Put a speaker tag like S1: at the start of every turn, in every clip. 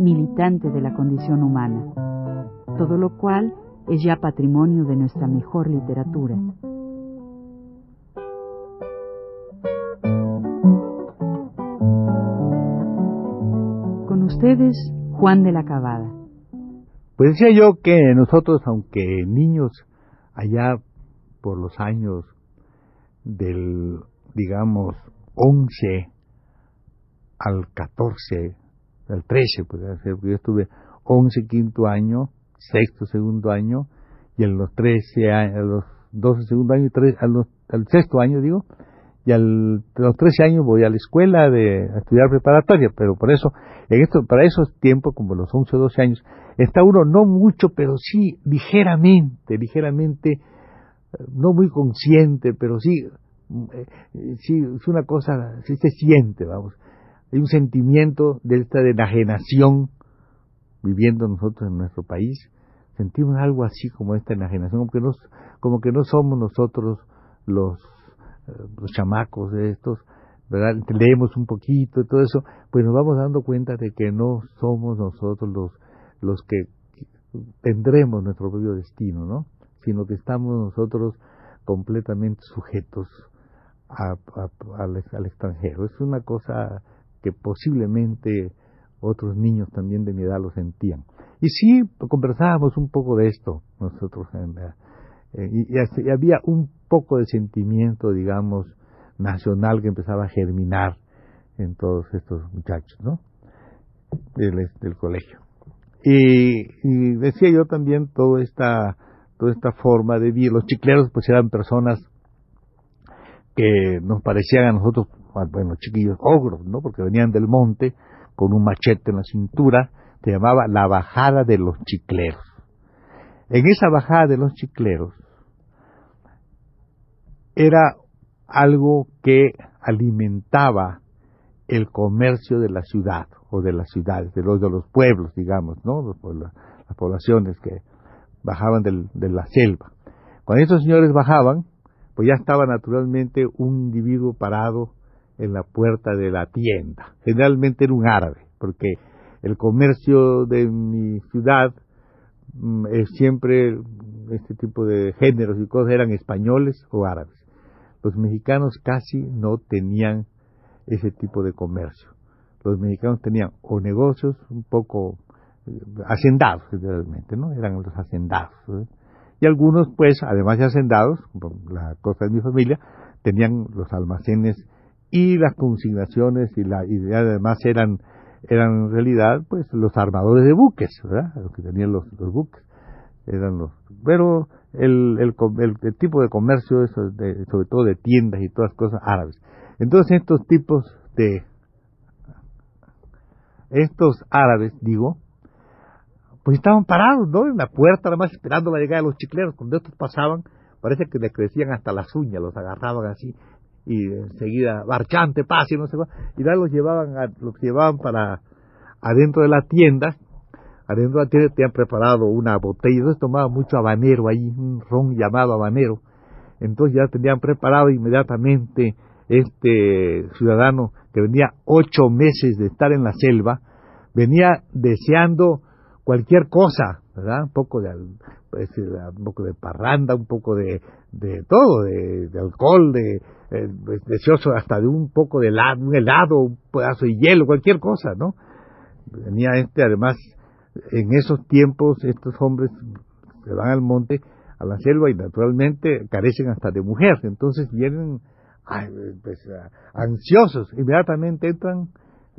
S1: militante de la condición humana, todo lo cual es ya patrimonio de nuestra mejor literatura. Con ustedes, Juan de la Cabada.
S2: Pues decía yo que nosotros, aunque niños allá por los años del digamos, 11 al 14, al 13, puede ser, porque yo estuve 11 quinto año, sexto segundo año, y en los 13 años, a los 12 segundo año, y al sexto año, digo, y al, a los 13 años voy a la escuela de a estudiar preparatoria, pero por eso, en esto, para esos tiempos, como los 11 o 12 años, está uno no mucho, pero sí ligeramente, ligeramente, eh, no muy consciente, pero sí eh, sí, es una cosa, sí se siente, vamos. Hay un sentimiento de esta enajenación viviendo nosotros en nuestro país. Sentimos algo así como esta enajenación, como que no, como que no somos nosotros los, eh, los chamacos de estos, ¿verdad? Leemos un poquito y todo eso, pues nos vamos dando cuenta de que no somos nosotros los, los que tendremos nuestro propio destino, ¿no? Sino que estamos nosotros completamente sujetos al, extranjero. Es una cosa que posiblemente otros niños también de mi edad lo sentían. Y sí, conversábamos un poco de esto nosotros, eh, y, había un poco de sentimiento, digamos, nacional que empezaba a germinar en todos estos muchachos, ¿no? Del, del colegio. Y, y, decía yo también toda esta, toda esta forma de vivir. Los chicleros pues eran personas que nos parecían a nosotros, bueno, chiquillos ogros, ¿no? Porque venían del monte con un machete en la cintura, se llamaba la bajada de los chicleros. En esa bajada de los chicleros era algo que alimentaba el comercio de la ciudad o de las ciudades, de los de los pueblos, digamos, ¿no? las poblaciones que bajaban de la selva. Cuando estos señores bajaban, pues ya estaba naturalmente un individuo parado en la puerta de la tienda. Generalmente era un árabe, porque el comercio de mi ciudad mm, es siempre este tipo de géneros y cosas eran españoles o árabes. Los mexicanos casi no tenían ese tipo de comercio. Los mexicanos tenían o negocios un poco eh, hacendados, generalmente, ¿no? Eran los hacendados. ¿eh? Y algunos, pues, además de hacendados, la cosa de mi familia, tenían los almacenes y las consignaciones y la idea además eran eran en realidad pues los armadores de buques, ¿verdad? Los que tenían los, buques. Eran los pero el, el, el, tipo de comercio eso de, sobre todo de tiendas y todas cosas árabes. Entonces estos tipos de estos árabes, digo, pues estaban parados, ¿no? En la puerta, nada más esperando la llegada de los chicleros. Cuando estos pasaban, parece que les crecían hasta las uñas, los agarraban así y enseguida, marchante, pase, no sé cuál, y ya los llevaban, los llevaban para adentro de la tienda, adentro de la tienda tenían preparado una botella, entonces tomaban mucho habanero ahí, un ron llamado habanero, entonces ya tenían preparado inmediatamente este ciudadano que venía ocho meses de estar en la selva, venía deseando cualquier cosa, ¿verdad? Un poco de, pues, un poco de parranda, un poco de, de todo, de, alcohol, de eh, pues, deseoso hasta de un poco de helado, un helado, un pedazo de hielo, cualquier cosa, ¿no? Venía este, además, en esos tiempos, estos hombres se van al monte, a la selva y naturalmente carecen hasta de mujer, entonces vienen pues, ansiosos, inmediatamente entran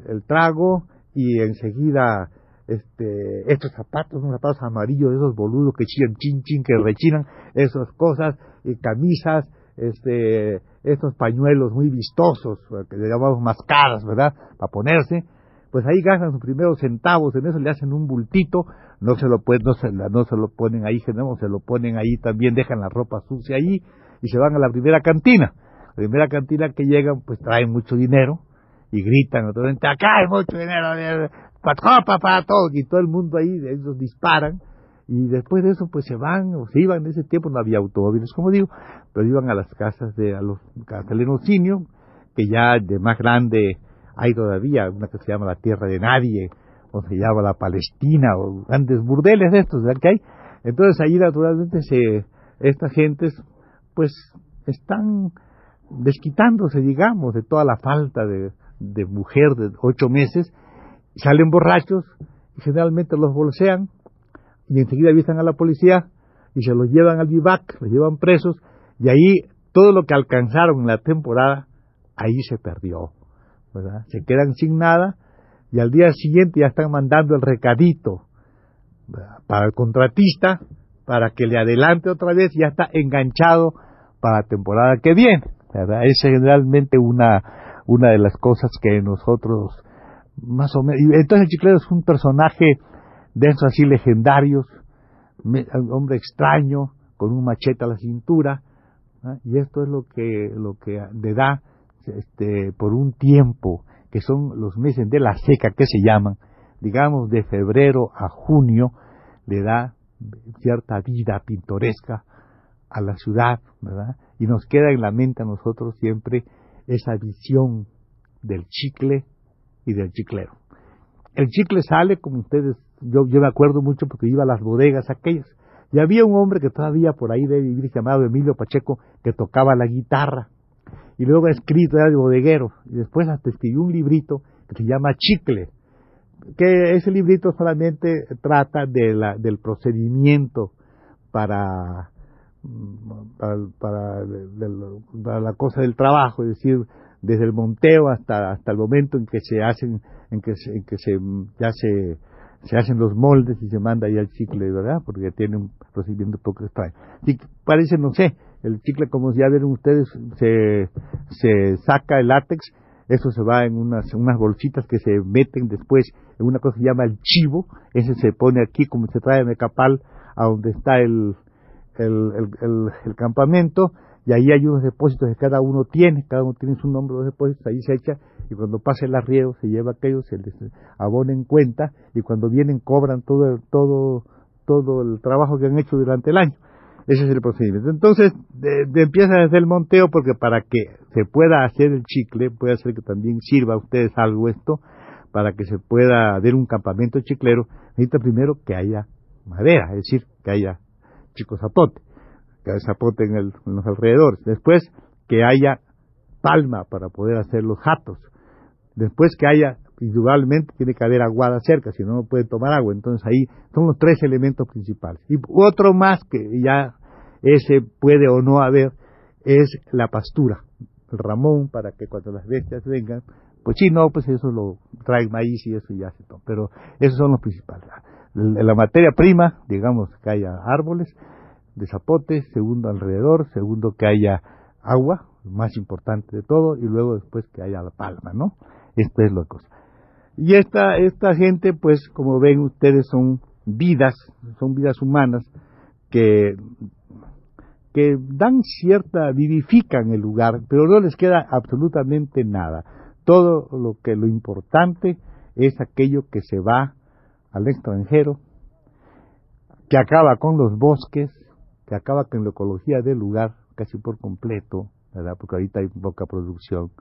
S2: el trago y enseguida este, estos zapatos, unos zapatos amarillos, esos boludos que chillan, chin, chin, que rechinan, esas cosas, y camisas, este, estos pañuelos muy vistosos, que le llamamos mascaras, ¿verdad?, para ponerse, pues ahí gastan sus primeros centavos, en eso le hacen un bultito, no se lo pueden, no se, no se lo ponen ahí, se lo ponen ahí también, dejan la ropa sucia ahí y se van a la primera cantina. La primera cantina que llegan, pues traen mucho dinero y gritan, acá hay mucho dinero, para para todo, y todo el mundo ahí, ellos disparan y después de eso pues se van o se iban en ese tiempo no había automóviles como digo pero iban a las casas de a los Lenocinio que ya de más grande hay todavía una que se llama la tierra de nadie o se llama la Palestina o grandes burdeles de estos que hay. Entonces ahí naturalmente se estas gentes pues están desquitándose digamos de toda la falta de, de mujer de ocho meses salen borrachos y generalmente los bolsean y enseguida avisan a la policía y se los llevan al vivac, los llevan presos y ahí todo lo que alcanzaron en la temporada, ahí se perdió. Se quedan sin nada y al día siguiente ya están mandando el recadito para el contratista para que le adelante otra vez y ya está enganchado para la temporada que viene, ¿verdad? Es generalmente una, una de las cosas que nosotros más o menos... entonces el Chiclero es un personaje de esos así legendarios, hombre extraño, con un machete a la cintura, y esto es lo que, lo que le da este, por un tiempo, que son los meses de la seca que se llaman, digamos de febrero a junio, le da cierta vida pintoresca a la ciudad, ¿verdad? Y nos queda en la mente a nosotros siempre esa visión del chicle y del chiclero. El chicle sale, como ustedes yo, yo me acuerdo mucho porque iba a las bodegas aquellas. Y había un hombre que todavía por ahí debe vivir llamado Emilio Pacheco que tocaba la guitarra. Y luego ha escrito, era de bodeguero. Y después hasta escribió un librito que se llama Chicle. Que ese librito solamente trata de la, del procedimiento para, para, para la cosa del trabajo, es decir, desde el monteo hasta, hasta el momento en que se hacen, en que, en que se, ya se, se hacen los moldes y se manda ahí al chicle, ¿verdad? Porque tiene un procedimiento poco extraño. Y parece, no sé, el chicle, como ya vieron ustedes, se, se saca el látex, eso se va en unas, unas bolsitas que se meten después en una cosa que se llama el chivo, ese se pone aquí como se trae de capal a donde está el, el, el, el campamento, y ahí hay unos depósitos que cada uno tiene, cada uno tiene su nombre de depósitos, ahí se echa y cuando pasa el arriero se lleva aquello, se les abona en cuenta y cuando vienen cobran todo, todo, todo el trabajo que han hecho durante el año. Ese es el procedimiento. Entonces, de, empieza desde el monteo porque para que se pueda hacer el chicle, puede ser que también sirva a ustedes algo esto, para que se pueda hacer un campamento chiclero, necesita primero que haya madera, es decir, que haya chico zapote que zapote en, en los alrededores. Después, que haya palma para poder hacer los jatos. Después que haya, indudablemente tiene que haber aguada cerca, si no, no puede tomar agua. Entonces ahí son los tres elementos principales. Y otro más que ya ese puede o no haber es la pastura, el ramón, para que cuando las bestias vengan, pues sí, no, pues eso lo trae maíz y eso ya se toma. Pero esos son los principales. La materia prima, digamos que haya árboles de zapote, segundo alrededor, segundo que haya agua, más importante de todo, y luego después que haya la palma, ¿no? Esto es lo cosa. Y esta, esta gente, pues, como ven ustedes, son vidas, son vidas humanas que, que dan cierta, vivifican el lugar, pero no les queda absolutamente nada. Todo lo que lo importante es aquello que se va al extranjero, que acaba con los bosques, que acaba con la ecología del lugar casi por completo, ¿verdad? Porque ahorita hay poca producción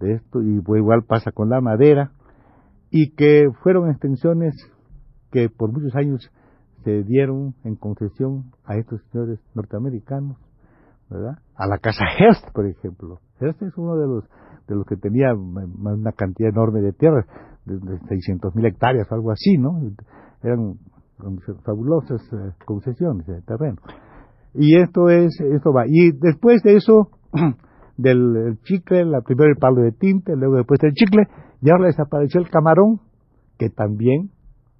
S2: de esto y igual pasa con la madera y que fueron extensiones que por muchos años se dieron en concesión a estos señores norteamericanos, ¿verdad? A la casa Hearst, por ejemplo. Hearst es uno de los de los que tenía una cantidad enorme de tierra, de, 600 mil hectáreas o algo así, ¿no? Eran fabulosas eh, concesiones de terreno. Y esto es, esto va. Y después de eso, del chicle, la primero el palo de tinte, luego después del chicle, y ahora desapareció el camarón, que también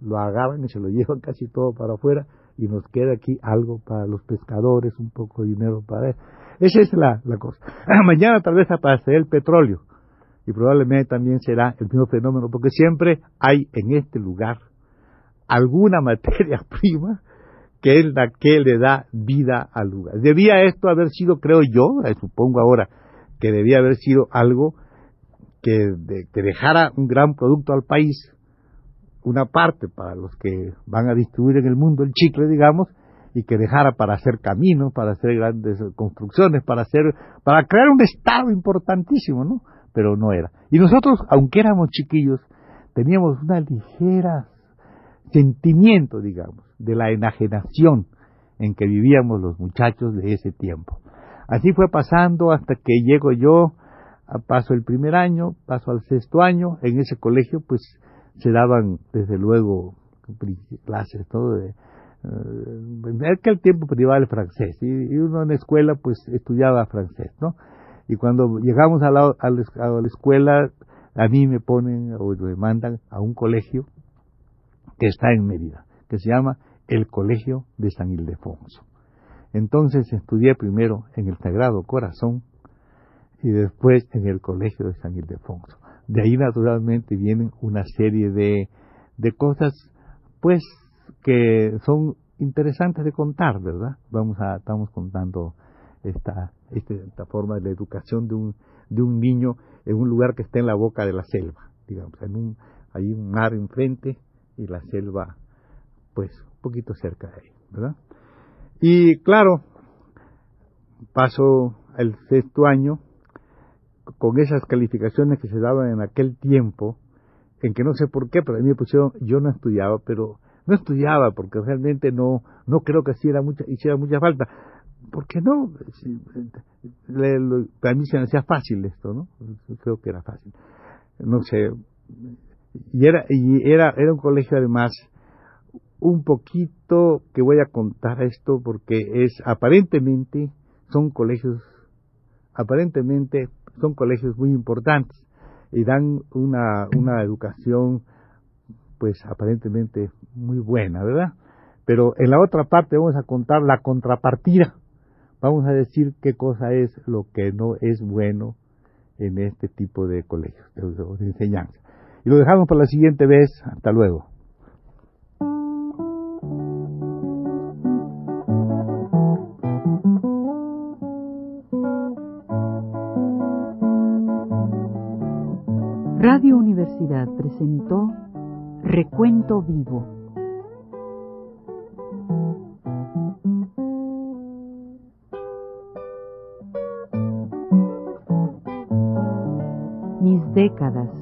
S2: lo agarran y se lo llevan casi todo para afuera, y nos queda aquí algo para los pescadores, un poco de dinero para él. Esa es la, la cosa. Mañana tal vez aparecerá el petróleo, y probablemente también será el mismo fenómeno, porque siempre hay en este lugar, alguna materia prima que es la que le da vida al lugar. Debía esto haber sido, creo yo, eh, supongo ahora, que debía haber sido algo que, que dejara un gran producto al país, una parte para los que van a distribuir en el mundo el chicle, digamos, y que dejara para hacer caminos, para hacer grandes construcciones, para hacer, para crear un estado importantísimo, ¿no? Pero no era. Y nosotros, aunque éramos chiquillos, teníamos una ligera sentimiento, digamos, de la enajenación en que vivíamos los muchachos de ese tiempo. Así fue pasando hasta que llego yo, paso el primer año, paso al sexto año, en ese colegio pues se daban desde luego clases, todo de, eh, aquel tiempo privaba el francés y, uno en la escuela pues estudiaba francés, ¿no? Y cuando llegamos a la, a la escuela, a mí me ponen o me mandan a un colegio que está en Mérida, que se llama el Colegio de San Ildefonso. Entonces estudié primero en el Sagrado Corazón y después en el Colegio de San Ildefonso. De ahí naturalmente vienen una serie de, de cosas, pues, que son interesantes de contar, ¿verdad? Vamos a, estamos contando esta, este, esta forma de la educación de un, de un niño en un lugar que está en la boca de la selva, digamos, en un, hay un mar enfrente y la selva, pues, un poquito cerca de ahí, ¿verdad? Y claro, paso el sexto año con esas calificaciones que se daban en aquel tiempo, en que no sé por qué, pero a mí me pusieron, yo no estudiaba, pero no estudiaba porque realmente no, no creo que hiciera mucha, hiciera mucha falta. porque no? para mí se me hacía fácil esto, ¿no? Creo que era fácil. No sé, y era, y era, era un colegio además un poquito que voy a contar esto porque es aparentemente son colegios aparentemente son colegios muy importantes y dan una, una educación pues aparentemente muy buena, ¿verdad? Pero en la otra parte vamos a contar la contrapartida. Vamos a decir qué cosa es lo que no es bueno en este tipo de colegios, de enseñanza. Y lo dejamos para la siguiente vez. Hasta luego.
S1: Radio Universidad presentó Recuento Vivo. Mis décadas